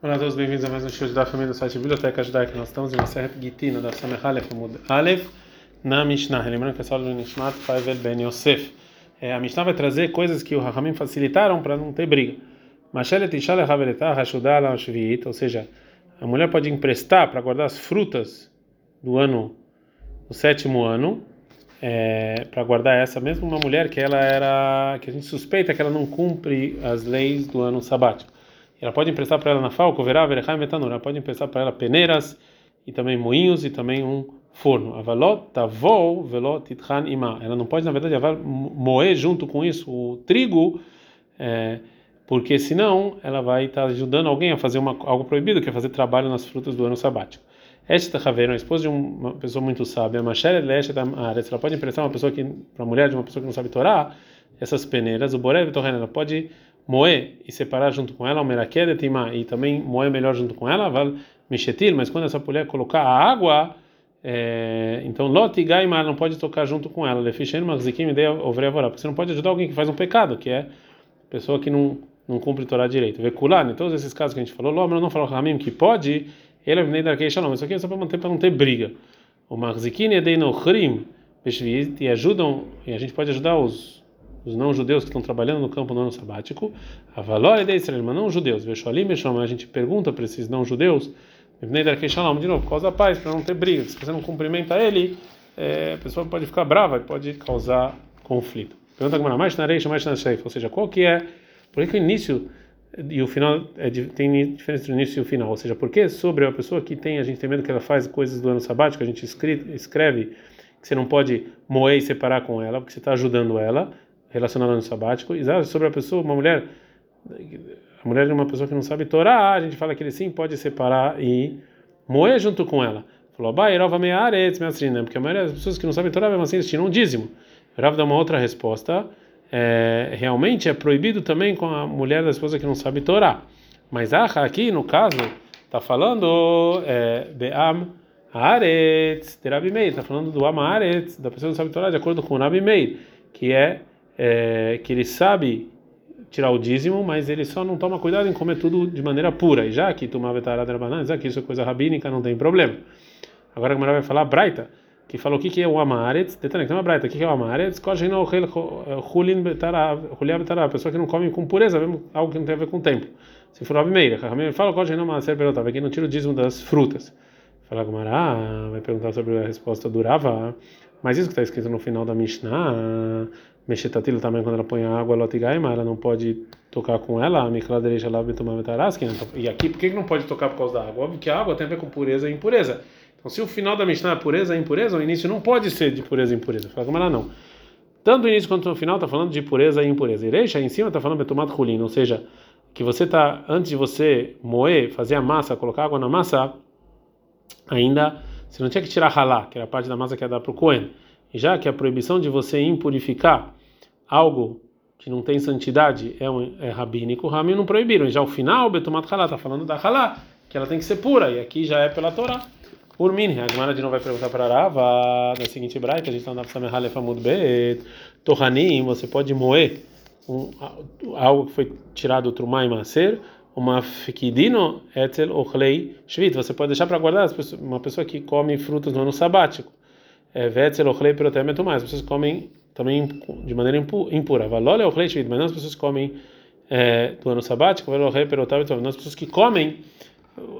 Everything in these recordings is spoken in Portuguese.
Olá a todos, bem-vindos a mais um show da família do site Biblioteca Judaica. Nós estamos em uma série Gitina da Samech Aleph Amud Aleph na Mishnah. Lembrando que é só do Nishmat Faivel Ben Yosef. É, a Mishnah vai trazer coisas que o Rahamim facilitaram para não ter briga. Mashelet Ishale Haveletah Hashudah Lam Shviit, ou seja, a mulher pode emprestar para guardar as frutas do ano, do sétimo ano, é, para guardar essa, mesmo uma mulher que ela era, que a gente suspeita que ela não cumpre as leis do ano sabático. Ela pode emprestar para ela na falco, verá, verá, metanur. Ela pode emprestar para ela peneiras e também moinhos e também um forno. Avalot tavol velot ima. Ela não pode, na verdade, moer junto com isso o trigo, é, porque senão ela vai estar ajudando alguém a fazer uma, algo proibido, que é fazer trabalho nas frutas do ano sabático. Esta Haveira, a esposa de uma pessoa muito sábia, Mashere Leshet Aretz, ela pode emprestar uma pessoa que, para a mulher de uma pessoa que não sabe Torá, essas peneiras, o Borev Torren, ela pode moer e separar junto com ela, o merakedetima, e também moer melhor junto com ela, val mexetil, mas quando essa mulher colocar a água, é, então lot e gaima não pode tocar junto com ela, lefichen magzikim ideia ovreavora, porque você não pode ajudar alguém que faz um pecado, que é pessoa que não não cumpre Torá direito. Vecular, em todos esses casos que a gente falou, Lomra não falou Ramim que pode, ele é nem da Shalom, isso aqui é só para manter para não ter briga. O magzikim e deinochrim, e ajudam, e a gente pode ajudar os os não judeus que estão trabalhando no campo no ano sabático, a valor de Israel, mas não judeus. A gente pergunta para esses não judeus, de novo, por causa da paz, para não ter briga. Se você não cumprimenta ele, é, a pessoa pode ficar brava e pode causar conflito. Pergunta como mais na areia, mais na cheia, ou seja, qual que é, por que o início e o final é, tem diferença entre o início e o final, ou seja, porque sobre a pessoa que tem, a gente tem medo que ela faz coisas do ano sabático, a gente escreve, escreve que você não pode moer e separar com ela, porque você está ajudando ela, relacionado ao sabático, e sobre a pessoa, uma mulher, a mulher de uma pessoa que não sabe Torá, a gente fala que ele sim pode separar e moer junto com ela. Falou, Bairova mearetz meatrina, porque a maioria das pessoas que não sabem Torá, mesmo assim, eles tiram um dízimo. Rav dá uma outra resposta, é, realmente é proibido também com a mulher da esposa que não sabe Torá. Mas ah, aqui, no caso, está falando é, Be'am Haaretz, de Rabi Meir, está falando do Am Haaretz, da pessoa que não sabe Torá, de acordo com Rabi Meir, que é é, que ele sabe tirar o dízimo, mas ele só não toma cuidado em comer tudo de maneira pura. E já que tomava vetarada banana, já que isso é coisa rabínica, não tem problema. Agora a Gemara vai falar Braita, que falou o que, que é o amaretz. Detalhe, tem uma Braita, o que, que é o amaretz? A pessoa que não come com pureza, algo que não tem a ver com o tempo. Se for Rabi Meira, Rabi fala qual não maser perguntava, que não tira o dízimo das frutas. Fala Gemara, vai perguntar sobre a resposta do Rava, mas isso que está escrito no final da Mishnah Mexetatilo também, quando ela põe a água, lotigaima, ela não pode tocar com ela, a mikladereja lá tomar E aqui, por que não pode tocar por causa da água? Óbvio que a água tem a ver com pureza e impureza. Então, se o final da Mishnah é pureza e impureza, o início não pode ser de pureza e impureza. Fala como ela não. Tanto o início quanto o final está falando de pureza e impureza. Ireja em cima está falando betomato rulino, ou seja, que você está, antes de você moer, fazer a massa, colocar água na massa, ainda, você não tinha que tirar ralá, que era a parte da massa que ia dar para o Cohen. Já que a proibição de você impurificar algo que não tem santidade é, um, é rabínico, o Rami não proibiram. Já o final, Betumat Halá, está falando da Halá, que ela tem que ser pura, e aqui já é pela Torá. Urmin, a Gemara de novo vai perguntar para Rava, na seguinte braita, a gente está na Samehale Famud Bet, Tohanim, você pode moer um, algo que foi tirado do Trumá Maser, uma fekidino etzel ochlei shvit, você pode deixar para guardar uma pessoa que come frutas no ano sabático. É vetzel ochlei protemeto mais, vocês comem também de maneira impura. Valole o mas não as pessoas que comem é, do ano sabático, valole não as pessoas que comem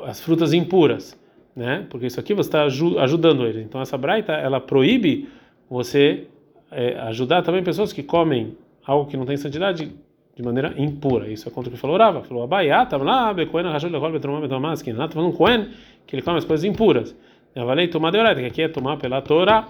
as frutas impuras, né? Porque isso aqui você está ajudando eles. Então essa braita ela proíbe você é, ajudar também pessoas que comem algo que não tem santidade de maneira impura. Isso é contra o que falou Rava. Falou Abaiá, lá, Becoen, Rachel, Lechol, Betromá, Betomaskin. Lá está falando Coen, que ele come as coisas impuras. Eu falei tomar de que aqui é tomar pela Torá.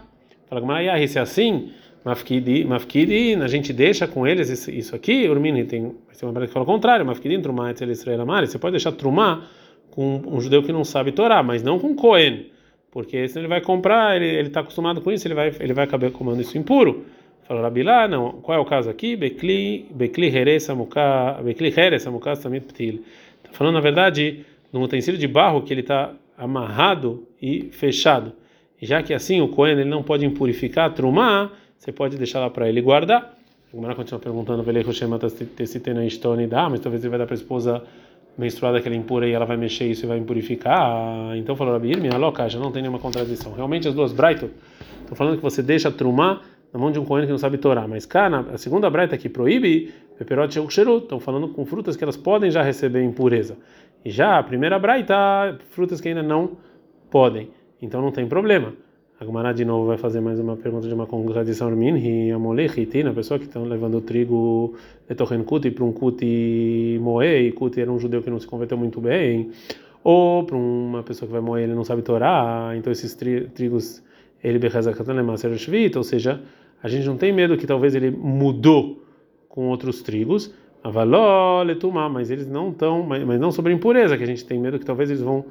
Fala, mas se é assim Mafkidi, mafkidi, a gente deixa com eles isso, aqui, Urmini, tem, tem uma que fala o contrário, Mafkidi, Trumá, Etzel Israel Amari, você pode deixar Trumá com um judeu que não sabe Torá, mas não com Cohen, porque senão ele vai comprar, ele está acostumado com isso, ele vai, ele vai acabar comendo isso impuro. Falou Rabilá, não, qual é o caso aqui? Bekli, Bekli Heres Amuká, Bekli Heres Amuká Samit Ptil. Está falando, na verdade, num utensílio de barro que ele está amarrado e fechado. Já que assim o Cohen ele não pode impurificar Trumá, você pode deixar lá para ele guardar. O Gemara continua perguntando, mas talvez ele vai dar para a esposa menstruada que ela impura e ela vai mexer isso e vai impurificar. Então falou Rabi Irmi, aloca, já não tem nenhuma contradição. Realmente as duas Braito estão falando que você deixa trumar na mão de um coelho que não sabe torar. Mas cá, a segunda Braita que proíbe, peperote e estão falando com frutas que elas podem já receber impureza. E já a primeira Braita, frutas que ainda não podem. Então não tem problema. A Gumara de novo vai fazer mais uma pergunta de uma contradição minhi, amolechiti, na pessoa que estão levando trigo de torren kuti para um kuti moer, e kuti era um judeu que não se converteu muito bem, ou para uma pessoa que vai moer ele não sabe torar, então esses tri, trigos ele ou seja, a gente não tem medo que talvez ele mudou com outros trigos, mas eles não estão, mas não sobre impureza, que a gente tem medo que talvez eles vão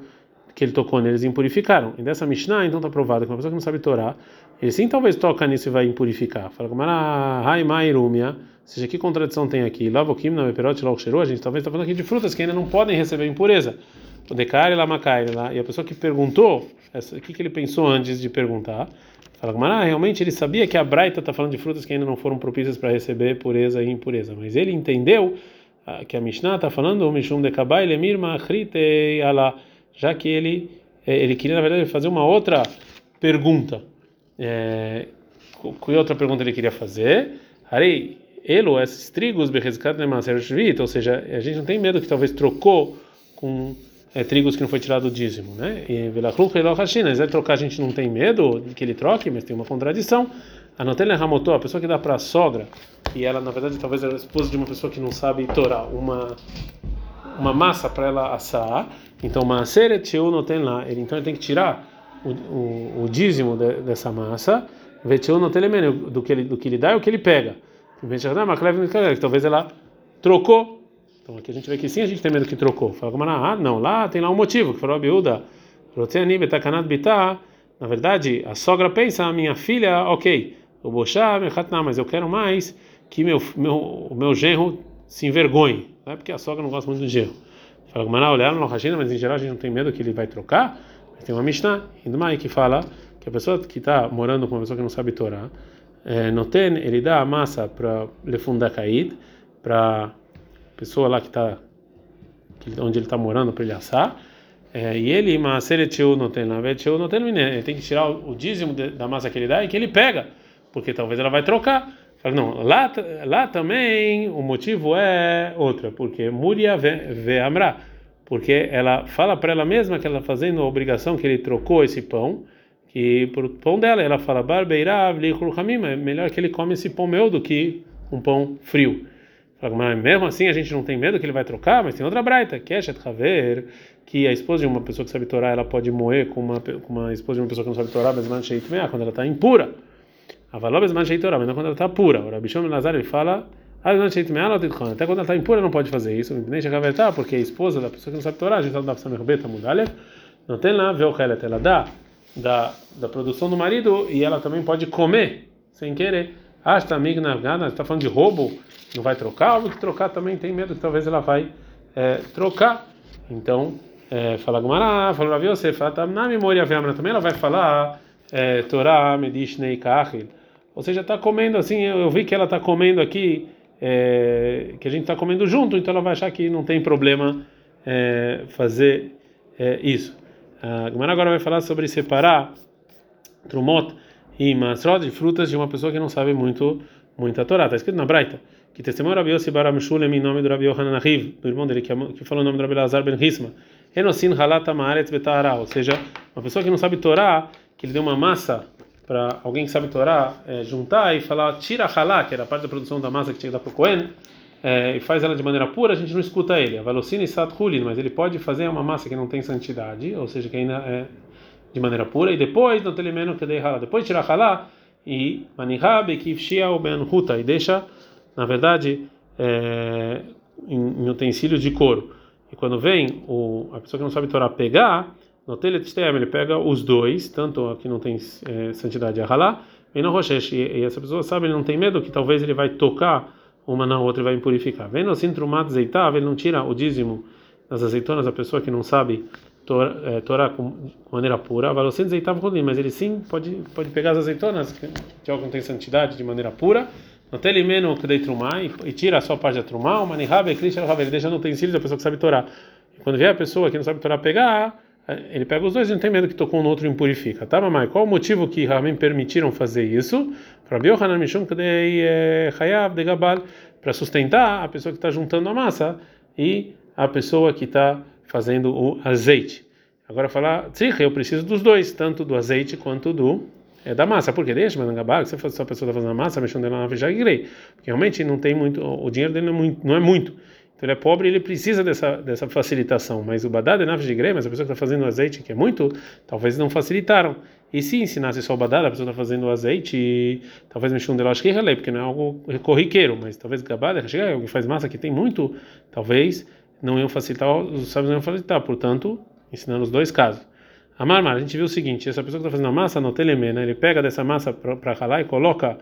que ele tocou neles e impurificaram. E dessa Mishnah, então está provado que uma pessoa que não sabe Torá, ele sim talvez toca nisso e vai impurificar. Fala como Haimai seja, que contradição tem aqui? Lavokim, na Peperot, a gente talvez está falando aqui de frutas que ainda não podem receber impureza. O Decari, Lamakai, lá. E a pessoa que perguntou, o que, que ele pensou antes de perguntar? Fala como realmente ele sabia que a Braita está falando de frutas que ainda não foram propícias para receber pureza e impureza, mas ele entendeu ah, que a Mishnah está falando, Mishum de Kabai, Lemir, Machrite, Allah já que ele é, ele queria na verdade fazer uma outra pergunta. É, outra pergunta ele queria fazer? Harei, elo, esses trigos, ou seja, a gente não tem medo que talvez trocou com é, trigos que não foi tirado do dízimo, né? E vai trocar, a gente não tem medo que ele troque, mas tem uma contradição. A Notele Ramotó, a pessoa que dá para a sogra, e ela na verdade talvez era esposa de uma pessoa que não sabe torar, uma uma massa para ela assar. Então, Maaseret não tem lá. Ele, então, ele tem que tirar o, o, o dízimo de, dessa massa. Vetiu não tem do que ele do que ele dá e o que ele pega. Talvez ela trocou. Então, aqui a gente vê que sim, a gente tem medo que trocou. Fala como ah, não, lá tem lá um motivo. Que falou a biúda. Na verdade, a sogra pensa, a minha filha, ok, o bochá, mas eu quero mais que meu, meu, o meu genro se envergonhe. Não é porque a sogra não gosta muito do genro. Fala que olhar no Hashina, mas em geral a gente não tem medo que ele vai trocar. Mas tem uma Mishnah, Indumai, que fala que a pessoa que está morando com uma pessoa que não sabe Torá, é, não tem, ele dá a massa para lefunda caído, para pessoa lá que está onde ele está morando para ele assar. É, e ele, Maaseretiu não tem lá, não tem ele tem que tirar o dízimo da massa que ele dá e que ele pega, porque talvez ela vai trocar. Fala, não, lá, lá também o motivo é outra, porque Múria vê Amra, porque ela fala para ela mesma que ela está fazendo a obrigação que ele trocou esse pão, que por pão dela, ela fala, Barbeirav, é melhor que ele come esse pão meu do que um pão frio. Fala, mas mesmo assim a gente não tem medo que ele vai trocar, mas tem outra braita, que é Haver, que a esposa de uma pessoa que sabe torar, ela pode moer com uma, com uma esposa de uma pessoa que não sabe torar, mas quando ela está impura. Avalobes mancheitora, mas não quando ela está pura. O Rabi Shimon Lazar ele fala, até quando ela está impura não pode fazer isso. Nem chega a porque a esposa da pessoa que não sabe torar, a gente não dá para saber beta mudalha, não tem lá ver o ela dá da da produção do marido e ela também pode comer sem querer. Está amigo na está falando de roubo, não vai trocar, óbvio que trocar também tem medo que talvez ela vai é, trocar. Então, é, fala Gumara, fala Rav Yosef, na memória também ela vai falar Torah Medishnei Kachil ou seja, está comendo assim, eu vi que ela está comendo aqui, é, que a gente está comendo junto, então ela vai achar que não tem problema é, fazer é, isso. A Gemara agora vai falar sobre separar trumot e masrod de frutas de uma pessoa que não sabe muito muita Torá. Está escrito na Braita que testemunho Rabi Yossi Bar Amshulem em nome do Rabi Yohanan Ahiv, do irmão dele que, que falou o nome do Rabi Lazar Ben Hisma. Enosin halata maaretz betara, ou seja, uma pessoa que não sabe Torá, que ele deu uma massa para alguém que sabe Torá é, juntar e falar tira halá, que era a parte da produção da massa que tinha que dar para o Cohen, é, e faz ela de maneira pura, a gente não escuta ele. A velocina e sathulin, mas ele pode fazer uma massa que não tem santidade, ou seja, que ainda é de maneira pura, e depois não tem que dei halá. Depois tira halá e manihab kifshia ben huta, e deixa, na verdade, é, em, em utensílios de couro. E quando vem o, a pessoa que não sabe Torá pegar, ele pega os dois, tanto aqui não tem é, santidade a Halá, e no Roshesh, e essa pessoa sabe, ele não tem medo que talvez ele vai tocar uma na outra e vai impurificar. Vendo assim, trumat zeitav, ele não tira o dízimo das azeitonas da pessoa que não sabe é, torar com maneira pura, valocendo zeitav mas ele sim pode pode pegar as azeitonas que algo não tem santidade de maneira pura, no telimeno que dei trumar e tira a sua parte da trumar, o manihabe, ele deixa no utensílio da pessoa que sabe torar quando vier a pessoa que não sabe Torá pegar, ele pega os dois e não tem medo que tocou no outro e impurifica. Tá, mamãe? Qual o motivo que Ramim permitiram fazer isso? Para sustentar a pessoa que está juntando a massa e a pessoa que está fazendo o azeite. Agora falar, eu preciso dos dois, tanto do azeite quanto do é, da massa. Porque deixa, mas gabar, se a pessoa está fazendo a massa, mexendo dela na grei. Porque realmente não tem muito, o dinheiro dele não é muito. Não é muito. Então ele é pobre e ele precisa dessa, dessa facilitação. Mas o badad é de grei, mas a pessoa que está fazendo azeite, que é muito, talvez não facilitaram. E se ensinasse só o badad, a pessoa está fazendo o azeite, talvez mexer um delas que relei, porque não é algo corriqueiro, mas talvez gabada, chega alguém faz massa que tem muito, talvez não iam facilitar, os sábios não iam facilitar. Portanto, ensinando os dois casos. Amar, a gente viu o seguinte: essa pessoa que está fazendo a massa, no telemena, ele pega dessa massa para ralar e coloca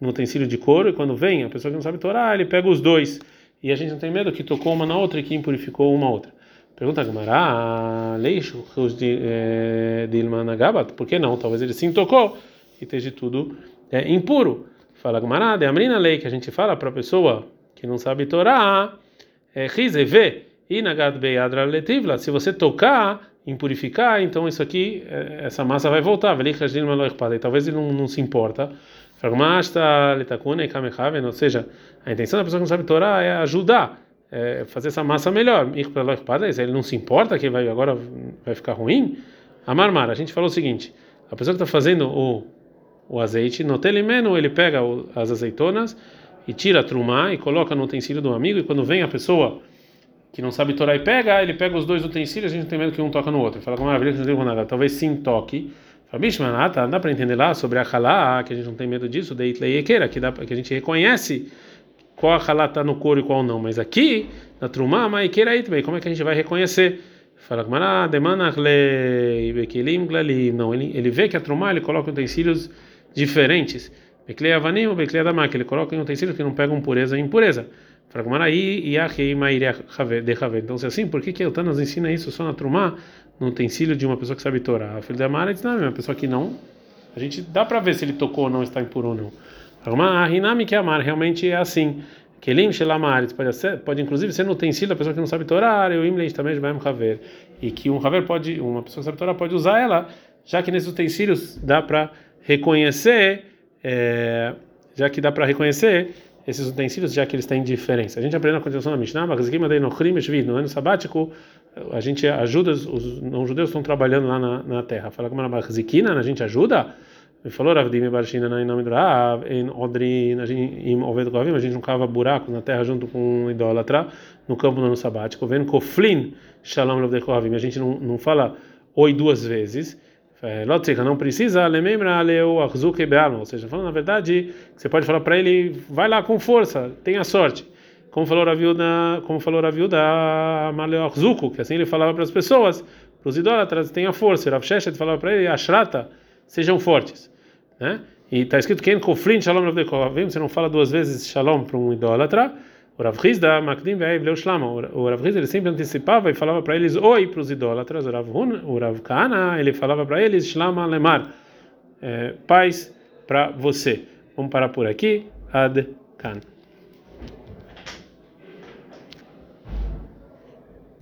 no utensílio de couro, e quando vem, a pessoa que não sabe torar, ele pega os dois. E a gente não tem medo que tocou uma na outra e que impurificou uma outra. Pergunta Gamara, leixo de eh, Ilmanagabat, por que não? Talvez ele sim tocou e esteja tudo é, impuro. Fala Gamara, de Amrina lei que a gente fala para a pessoa que não sabe Torá, é vê e Nagad Beyadra Letivla, se você tocar, impurificar, então isso aqui, eh, essa massa vai voltar. Talvez ele não, não se importa. Ou seja, a intenção da pessoa que não sabe Torá é ajudar, é fazer essa massa melhor. Ele não se importa que vai agora vai ficar ruim. Amarmar, a gente falou o seguinte: a pessoa que está fazendo o, o azeite, no telemeno, ele pega o, as azeitonas e tira a trumá e coloca no utensílio do amigo, e quando vem a pessoa que não sabe Torá e pega, ele pega os dois utensílios, a gente não tem medo que um toca no outro. Fala com que não nada. Talvez sim toque. Fabishmanata, dá para entender lá sobre a halá, que a gente não tem medo disso, de Itleiequeira, que, dá, que a gente reconhece qual a halá está no couro e qual não. Mas aqui, na Trumá, Maikeira Itbei, como é que a gente vai reconhecer? Fala com uma Não, ele, ele vê que a Trumá ele coloca utensílios diferentes. Beklei Avanim ou Beklei Adamak, ele coloca utensílios que não pegam pureza e impureza. Então, se assim, por que que o Tana nos ensina isso só na Trumá, no utensílio de uma pessoa que sabe Torá? A filha da Mara diz, não, é uma pessoa que não. A gente dá para ver se ele tocou ou não, está impuro ou não. A Rinami que amar realmente é assim. Kelim Shelamarit pode ser, pode inclusive ser no utensílio da pessoa que não sabe Torá, o Imleit também de Haver. E que um Haver pode, uma pessoa que sabe Torá pode usar ela, já que nesses utensílios dá para reconhecer, é, já que dá para reconhecer esses utensílios, já que eles têm diferença. A gente aprende na continuação da Mishnah, no ano sabático, a gente ajuda, os não-judeus estão trabalhando lá na, na terra. Fala como a gente ajuda? Ele falou, Ravdim Barshina, em nome do Rav, em Odrin, em Oved Kovim, a gente não cava buracos na terra junto com um idólatra, no campo no ano sabático. Vendo Koflin, Shalom Loved Kovim, a gente não, não fala oi duas vezes. É, Lotzika não precisa, lemembra leu achzuke be'alma, ou seja, falando na verdade, você pode falar para ele, vai lá com força, tenha sorte. Como falou a viúva, como falou a viúva Maleu achzuku, que assim ele falava para as pessoas, para os idólatras, tenha força. Rav Sheshet falava para ele, ashrata, sejam fortes, né? E está escrito quem koflin shalom você não fala duas vezes shalom para um idólatra. O Rav Hizda, Makdim Ve'ev Leu Shlama. O Rav Hizda ele sempre antecipava e falava para eles oi para os idólatras. O Rav, Hun, o Rav Kana ele falava para eles Shlama Lemar, é, paz para você. Vamos parar por aqui. Ad Kan.